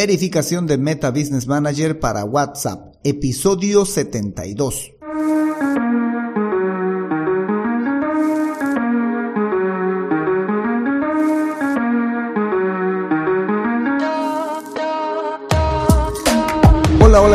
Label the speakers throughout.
Speaker 1: Verificación de Meta Business Manager para WhatsApp, episodio 72.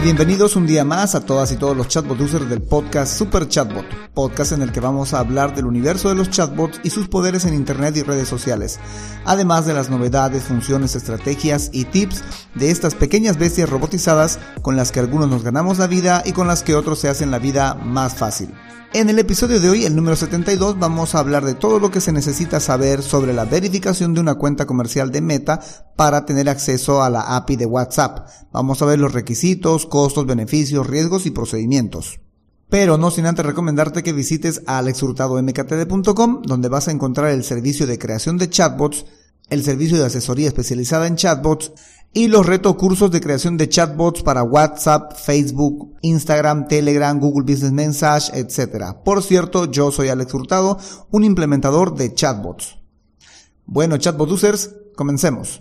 Speaker 1: Bienvenidos un día más a todas y todos los chatbot users del podcast Super Chatbot, podcast en el que vamos a hablar del universo de los chatbots y sus poderes en Internet y redes sociales, además de las novedades, funciones, estrategias y tips de estas pequeñas bestias robotizadas con las que algunos nos ganamos la vida y con las que otros se hacen la vida más fácil. En el episodio de hoy, el número 72, vamos a hablar de todo lo que se necesita saber sobre la verificación de una cuenta comercial de Meta para tener acceso a la API de WhatsApp. Vamos a ver los requisitos, costos, beneficios, riesgos y procedimientos. Pero no sin antes recomendarte que visites alexhurtadomktd.com, donde vas a encontrar el servicio de creación de chatbots, el servicio de asesoría especializada en chatbots y los reto cursos de creación de chatbots para WhatsApp, Facebook, Instagram, Telegram, Google Business Message, etc. Por cierto, yo soy Alex Hurtado, un implementador de chatbots. Bueno, chatbot users, comencemos.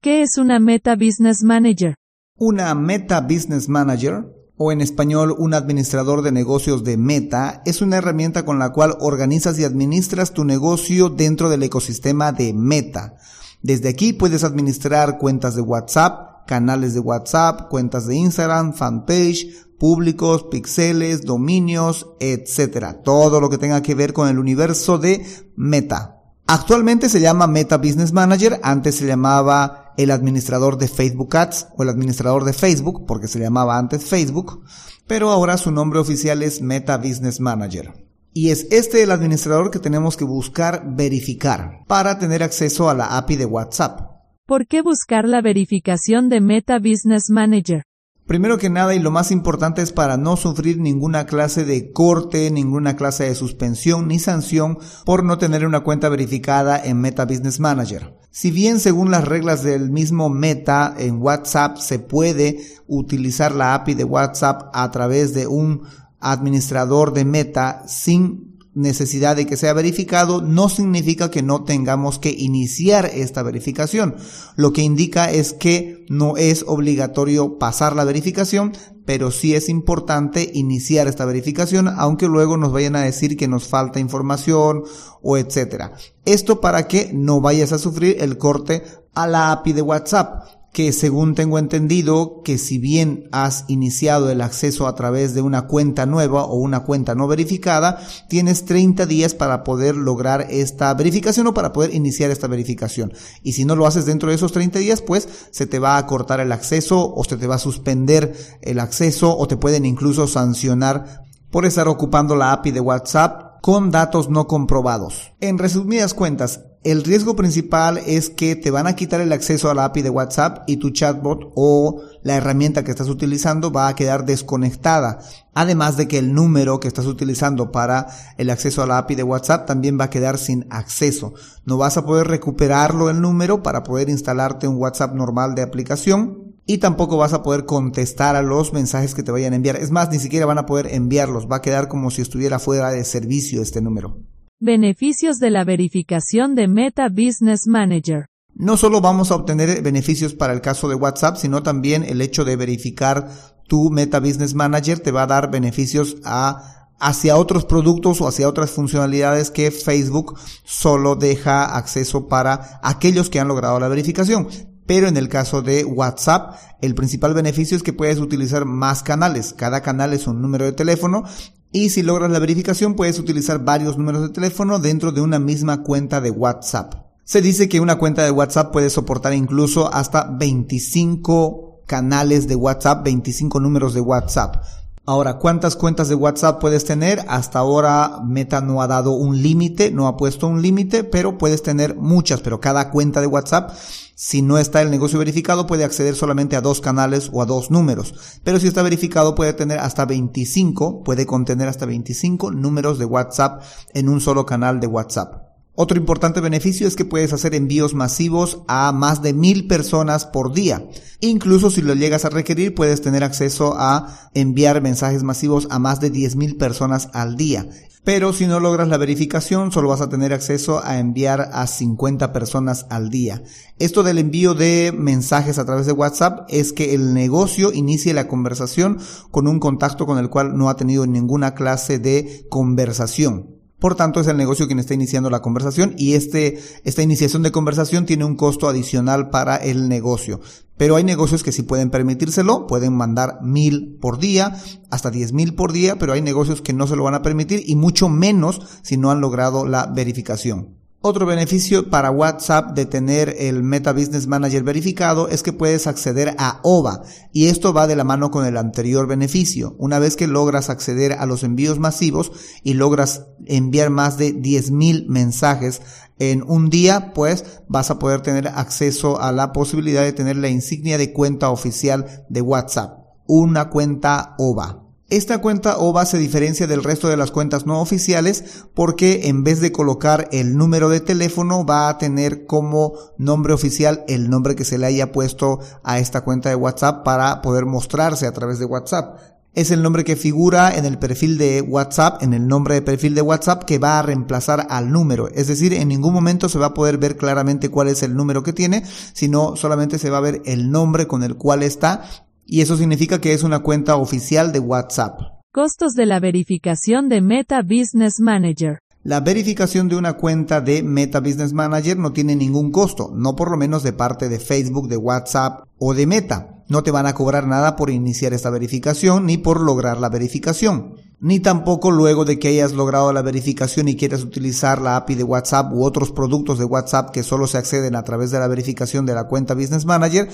Speaker 2: ¿Qué es una Meta Business Manager?
Speaker 1: Una Meta Business Manager, o en español un administrador de negocios de Meta, es una herramienta con la cual organizas y administras tu negocio dentro del ecosistema de Meta. Desde aquí puedes administrar cuentas de WhatsApp, canales de WhatsApp, cuentas de Instagram, fanpage, públicos, pixeles, dominios, etc. Todo lo que tenga que ver con el universo de Meta. Actualmente se llama Meta Business Manager, antes se llamaba el administrador de Facebook Ads o el administrador de Facebook, porque se llamaba antes Facebook, pero ahora su nombre oficial es Meta Business Manager. Y es este el administrador que tenemos que buscar verificar para tener acceso a la API de WhatsApp.
Speaker 2: ¿Por qué buscar la verificación de Meta Business Manager?
Speaker 1: Primero que nada y lo más importante es para no sufrir ninguna clase de corte, ninguna clase de suspensión ni sanción por no tener una cuenta verificada en Meta Business Manager. Si bien según las reglas del mismo Meta en WhatsApp se puede utilizar la API de WhatsApp a través de un administrador de meta sin necesidad de que sea verificado, no significa que no tengamos que iniciar esta verificación. Lo que indica es que no es obligatorio pasar la verificación, pero sí es importante iniciar esta verificación, aunque luego nos vayan a decir que nos falta información o etcétera. Esto para que no vayas a sufrir el corte a la API de WhatsApp que según tengo entendido, que si bien has iniciado el acceso a través de una cuenta nueva o una cuenta no verificada, tienes 30 días para poder lograr esta verificación o para poder iniciar esta verificación. Y si no lo haces dentro de esos 30 días, pues se te va a cortar el acceso o se te va a suspender el acceso o te pueden incluso sancionar por estar ocupando la API de WhatsApp con datos no comprobados. En resumidas cuentas, el riesgo principal es que te van a quitar el acceso a la API de WhatsApp y tu chatbot o la herramienta que estás utilizando va a quedar desconectada. Además de que el número que estás utilizando para el acceso a la API de WhatsApp también va a quedar sin acceso. No vas a poder recuperarlo el número para poder instalarte un WhatsApp normal de aplicación y tampoco vas a poder contestar a los mensajes que te vayan a enviar. Es más, ni siquiera van a poder enviarlos. Va a quedar como si estuviera fuera de servicio este número.
Speaker 2: Beneficios de la verificación de Meta Business Manager.
Speaker 1: No solo vamos a obtener beneficios para el caso de WhatsApp, sino también el hecho de verificar tu Meta Business Manager te va a dar beneficios a hacia otros productos o hacia otras funcionalidades que Facebook solo deja acceso para aquellos que han logrado la verificación. Pero en el caso de WhatsApp, el principal beneficio es que puedes utilizar más canales. Cada canal es un número de teléfono y si logras la verificación puedes utilizar varios números de teléfono dentro de una misma cuenta de WhatsApp. Se dice que una cuenta de WhatsApp puede soportar incluso hasta 25 canales de WhatsApp, 25 números de WhatsApp. Ahora, ¿cuántas cuentas de WhatsApp puedes tener? Hasta ahora Meta no ha dado un límite, no ha puesto un límite, pero puedes tener muchas, pero cada cuenta de WhatsApp, si no está el negocio verificado, puede acceder solamente a dos canales o a dos números. Pero si está verificado, puede tener hasta 25, puede contener hasta 25 números de WhatsApp en un solo canal de WhatsApp. Otro importante beneficio es que puedes hacer envíos masivos a más de mil personas por día. Incluso si lo llegas a requerir, puedes tener acceso a enviar mensajes masivos a más de 10 mil personas al día. Pero si no logras la verificación, solo vas a tener acceso a enviar a 50 personas al día. Esto del envío de mensajes a través de WhatsApp es que el negocio inicie la conversación con un contacto con el cual no ha tenido ninguna clase de conversación. Por tanto, es el negocio quien está iniciando la conversación y este, esta iniciación de conversación tiene un costo adicional para el negocio. Pero hay negocios que sí pueden permitírselo, pueden mandar mil por día, hasta diez mil por día, pero hay negocios que no se lo van a permitir y mucho menos si no han logrado la verificación. Otro beneficio para WhatsApp de tener el Meta Business Manager verificado es que puedes acceder a OVA y esto va de la mano con el anterior beneficio. Una vez que logras acceder a los envíos masivos y logras enviar más de 10.000 mensajes en un día, pues vas a poder tener acceso a la posibilidad de tener la insignia de cuenta oficial de WhatsApp, una cuenta OVA. Esta cuenta OVA se diferencia del resto de las cuentas no oficiales porque en vez de colocar el número de teléfono va a tener como nombre oficial el nombre que se le haya puesto a esta cuenta de WhatsApp para poder mostrarse a través de WhatsApp. Es el nombre que figura en el perfil de WhatsApp, en el nombre de perfil de WhatsApp que va a reemplazar al número. Es decir, en ningún momento se va a poder ver claramente cuál es el número que tiene, sino solamente se va a ver el nombre con el cual está y eso significa que es una cuenta oficial de WhatsApp.
Speaker 2: Costos de la verificación de Meta Business Manager.
Speaker 1: La verificación de una cuenta de Meta Business Manager no tiene ningún costo, no por lo menos de parte de Facebook, de WhatsApp o de Meta. No te van a cobrar nada por iniciar esta verificación ni por lograr la verificación. Ni tampoco luego de que hayas logrado la verificación y quieras utilizar la API de WhatsApp u otros productos de WhatsApp que solo se acceden a través de la verificación de la cuenta Business Manager,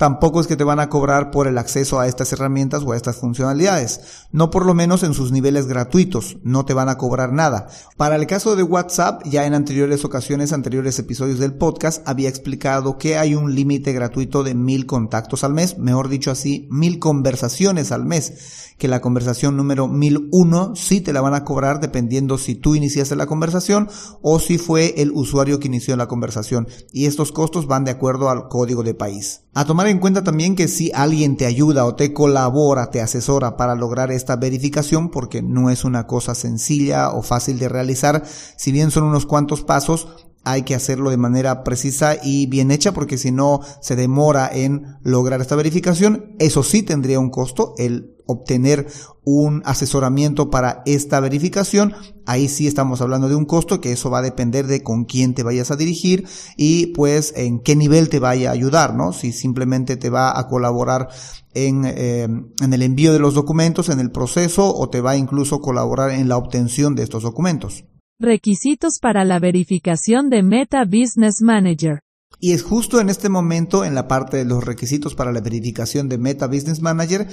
Speaker 1: Tampoco es que te van a cobrar por el acceso a estas herramientas o a estas funcionalidades. No por lo menos en sus niveles gratuitos. No te van a cobrar nada. Para el caso de WhatsApp, ya en anteriores ocasiones, anteriores episodios del podcast, había explicado que hay un límite gratuito de mil contactos al mes. Mejor dicho así, mil conversaciones al mes que la conversación número 1001 sí te la van a cobrar dependiendo si tú iniciaste la conversación o si fue el usuario que inició la conversación. Y estos costos van de acuerdo al código de país. A tomar en cuenta también que si alguien te ayuda o te colabora, te asesora para lograr esta verificación, porque no es una cosa sencilla o fácil de realizar, si bien son unos cuantos pasos, hay que hacerlo de manera precisa y bien hecha porque si no se demora en lograr esta verificación. Eso sí tendría un costo, el obtener un asesoramiento para esta verificación, ahí sí estamos hablando de un costo que eso va a depender de con quién te vayas a dirigir y pues en qué nivel te vaya a ayudar, ¿no? Si simplemente te va a colaborar en, eh, en el envío de los documentos, en el proceso o te va a incluso colaborar en la obtención de estos documentos.
Speaker 2: Requisitos para la verificación de Meta Business Manager.
Speaker 1: Y es justo en este momento, en la parte de los requisitos para la verificación de Meta Business Manager,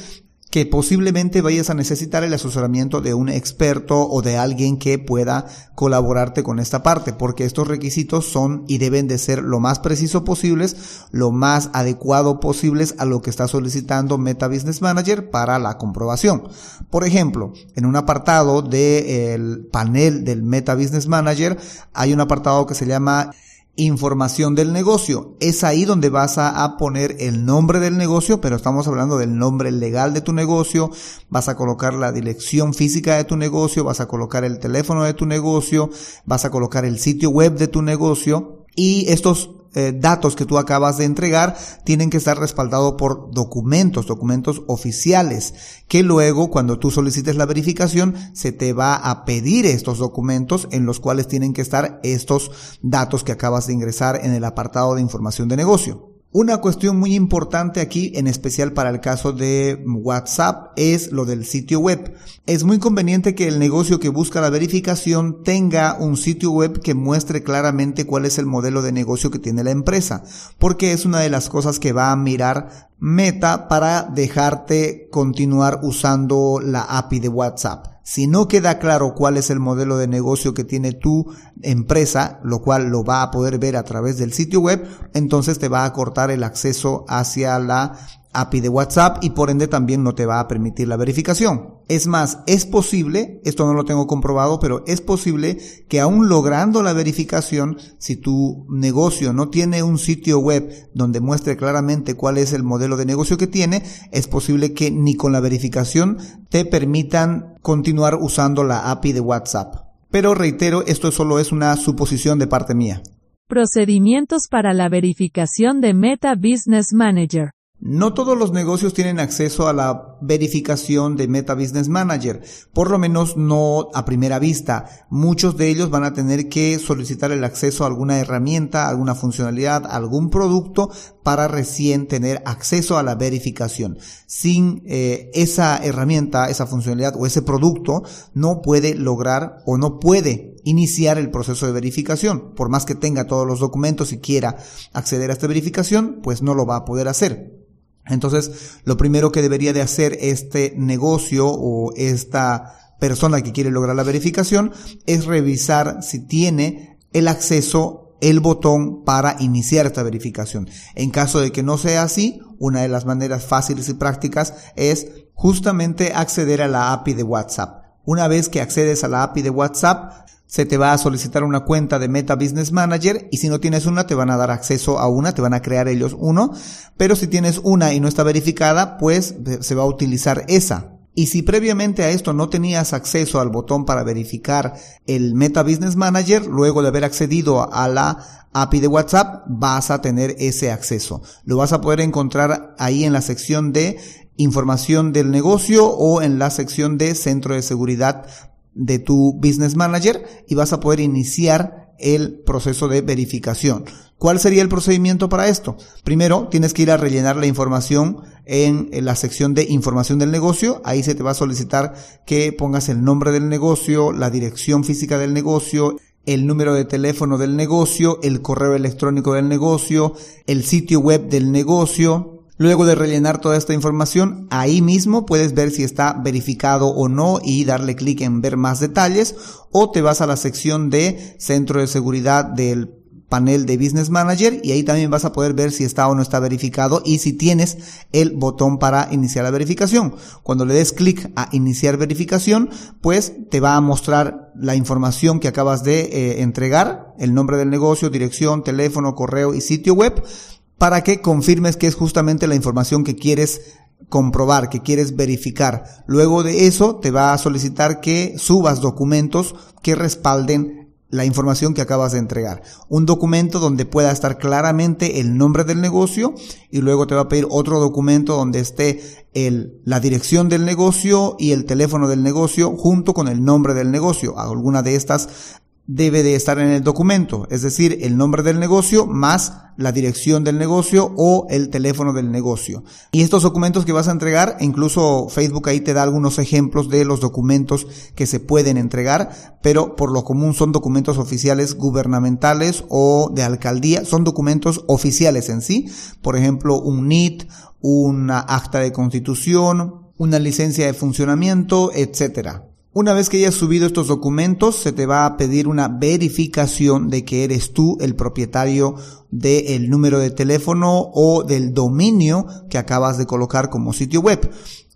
Speaker 1: que posiblemente vayas a necesitar el asesoramiento de un experto o de alguien que pueda colaborarte con esta parte, porque estos requisitos son y deben de ser lo más preciso posibles, lo más adecuado posibles a lo que está solicitando Meta Business Manager para la comprobación. Por ejemplo, en un apartado del panel del Meta Business Manager hay un apartado que se llama información del negocio. Es ahí donde vas a, poner el nombre del negocio, pero estamos hablando del nombre legal de tu negocio. Vas a colocar la dirección física de tu negocio, vas a colocar el teléfono de tu negocio, vas a colocar el sitio web de tu negocio y estos eh, datos que tú acabas de entregar tienen que estar respaldados por documentos, documentos oficiales, que luego cuando tú solicites la verificación se te va a pedir estos documentos en los cuales tienen que estar estos datos que acabas de ingresar en el apartado de información de negocio. Una cuestión muy importante aquí, en especial para el caso de WhatsApp, es lo del sitio web. Es muy conveniente que el negocio que busca la verificación tenga un sitio web que muestre claramente cuál es el modelo de negocio que tiene la empresa, porque es una de las cosas que va a mirar Meta para dejarte continuar usando la API de WhatsApp. Si no queda claro cuál es el modelo de negocio que tiene tu empresa, lo cual lo va a poder ver a través del sitio web, entonces te va a cortar el acceso hacia la API de WhatsApp y por ende también no te va a permitir la verificación. Es más, es posible, esto no lo tengo comprobado, pero es posible que aún logrando la verificación, si tu negocio no tiene un sitio web donde muestre claramente cuál es el modelo de negocio que tiene, es posible que ni con la verificación te permitan continuar usando la API de WhatsApp. Pero reitero, esto solo es una suposición de parte mía.
Speaker 2: Procedimientos para la verificación de Meta Business Manager.
Speaker 1: No todos los negocios tienen acceso a la verificación de Meta Business Manager, por lo menos no a primera vista. Muchos de ellos van a tener que solicitar el acceso a alguna herramienta, alguna funcionalidad, algún producto para recién tener acceso a la verificación. Sin eh, esa herramienta, esa funcionalidad o ese producto, no puede lograr o no puede iniciar el proceso de verificación. Por más que tenga todos los documentos y quiera acceder a esta verificación, pues no lo va a poder hacer. Entonces, lo primero que debería de hacer este negocio o esta persona que quiere lograr la verificación es revisar si tiene el acceso, el botón para iniciar esta verificación. En caso de que no sea así, una de las maneras fáciles y prácticas es justamente acceder a la API de WhatsApp. Una vez que accedes a la API de WhatsApp, se te va a solicitar una cuenta de Meta Business Manager y si no tienes una te van a dar acceso a una, te van a crear ellos uno, pero si tienes una y no está verificada, pues se va a utilizar esa. Y si previamente a esto no tenías acceso al botón para verificar el Meta Business Manager, luego de haber accedido a la API de WhatsApp, vas a tener ese acceso. Lo vas a poder encontrar ahí en la sección de información del negocio o en la sección de centro de seguridad de tu Business Manager y vas a poder iniciar el proceso de verificación. ¿Cuál sería el procedimiento para esto? Primero, tienes que ir a rellenar la información en la sección de información del negocio. Ahí se te va a solicitar que pongas el nombre del negocio, la dirección física del negocio, el número de teléfono del negocio, el correo electrónico del negocio, el sitio web del negocio, Luego de rellenar toda esta información, ahí mismo puedes ver si está verificado o no y darle clic en ver más detalles o te vas a la sección de centro de seguridad del panel de Business Manager y ahí también vas a poder ver si está o no está verificado y si tienes el botón para iniciar la verificación. Cuando le des clic a iniciar verificación, pues te va a mostrar la información que acabas de eh, entregar, el nombre del negocio, dirección, teléfono, correo y sitio web para que confirmes que es justamente la información que quieres comprobar, que quieres verificar. Luego de eso te va a solicitar que subas documentos que respalden la información que acabas de entregar. Un documento donde pueda estar claramente el nombre del negocio y luego te va a pedir otro documento donde esté la dirección del negocio y el teléfono del negocio junto con el nombre del negocio. Alguna de estas debe de estar en el documento, es decir, el nombre del negocio más la dirección del negocio o el teléfono del negocio. Y estos documentos que vas a entregar, incluso Facebook ahí te da algunos ejemplos de los documentos que se pueden entregar, pero por lo común son documentos oficiales gubernamentales o de alcaldía, son documentos oficiales en sí, por ejemplo, un NIT, una acta de constitución, una licencia de funcionamiento, etcétera. Una vez que hayas subido estos documentos, se te va a pedir una verificación de que eres tú el propietario del número de teléfono o del dominio que acabas de colocar como sitio web.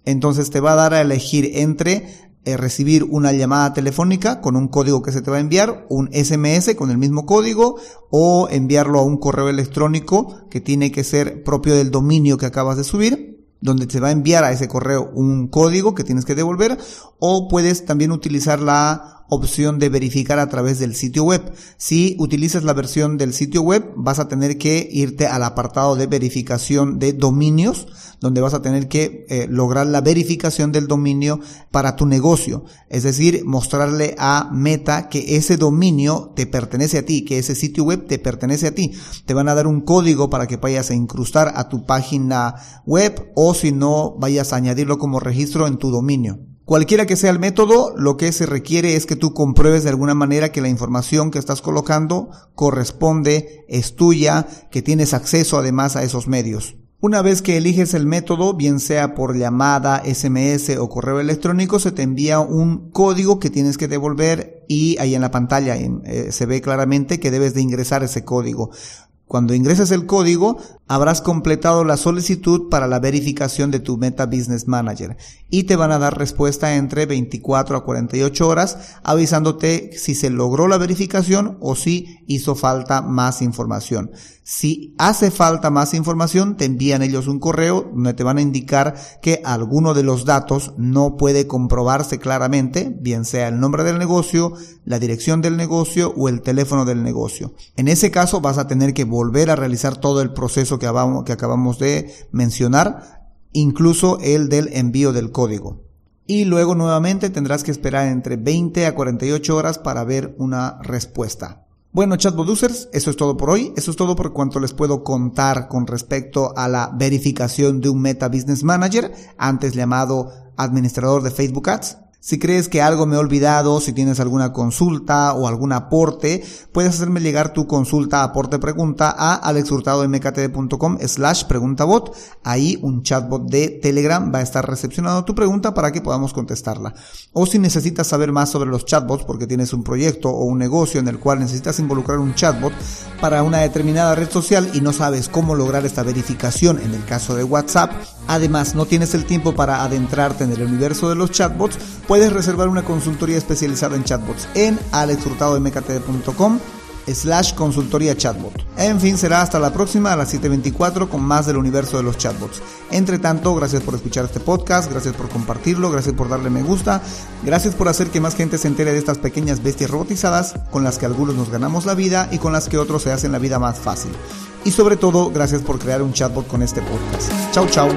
Speaker 1: Entonces te va a dar a elegir entre eh, recibir una llamada telefónica con un código que se te va a enviar, un SMS con el mismo código o enviarlo a un correo electrónico que tiene que ser propio del dominio que acabas de subir donde te va a enviar a ese correo un código que tienes que devolver o puedes también utilizar la opción de verificar a través del sitio web. Si utilizas la versión del sitio web, vas a tener que irte al apartado de verificación de dominios, donde vas a tener que eh, lograr la verificación del dominio para tu negocio. Es decir, mostrarle a Meta que ese dominio te pertenece a ti, que ese sitio web te pertenece a ti. Te van a dar un código para que vayas a incrustar a tu página web o si no, vayas a añadirlo como registro en tu dominio. Cualquiera que sea el método, lo que se requiere es que tú compruebes de alguna manera que la información que estás colocando corresponde, es tuya, que tienes acceso además a esos medios. Una vez que eliges el método, bien sea por llamada, SMS o correo electrónico, se te envía un código que tienes que devolver y ahí en la pantalla eh, se ve claramente que debes de ingresar ese código. Cuando ingreses el código, habrás completado la solicitud para la verificación de tu Meta Business Manager y te van a dar respuesta entre 24 a 48 horas avisándote si se logró la verificación o si hizo falta más información. Si hace falta más información, te envían ellos un correo donde te van a indicar que alguno de los datos no puede comprobarse claramente, bien sea el nombre del negocio, la dirección del negocio o el teléfono del negocio. En ese caso vas a tener que volver a realizar todo el proceso que, acabamos de mencionar, incluso el del envío del código. Y luego nuevamente tendrás que esperar entre 20 a 48 horas para ver una respuesta. Bueno, chatbot users, eso es todo por hoy. Eso es todo por cuanto les puedo contar con respecto a la verificación de un Meta Business Manager, antes llamado administrador de Facebook Ads. Si crees que algo me he olvidado, si tienes alguna consulta o algún aporte, puedes hacerme llegar tu consulta, aporte, pregunta a alexhurtadomktd.com slash preguntabot. Ahí un chatbot de Telegram va a estar recepcionando tu pregunta para que podamos contestarla. O si necesitas saber más sobre los chatbots porque tienes un proyecto o un negocio en el cual necesitas involucrar un chatbot para una determinada red social y no sabes cómo lograr esta verificación en el caso de WhatsApp, además no tienes el tiempo para adentrarte en el universo de los chatbots, puedes reservar una consultoría especializada en chatbots en alexhurtadomktd.com slash consultoría chatbot. En fin, será hasta la próxima a las 7.24 con más del universo de los chatbots. Entre tanto, gracias por escuchar este podcast, gracias por compartirlo, gracias por darle me gusta, gracias por hacer que más gente se entere de estas pequeñas bestias robotizadas con las que algunos nos ganamos la vida y con las que otros se hacen la vida más fácil. Y sobre todo, gracias por crear un chatbot con este podcast. Chau, chau.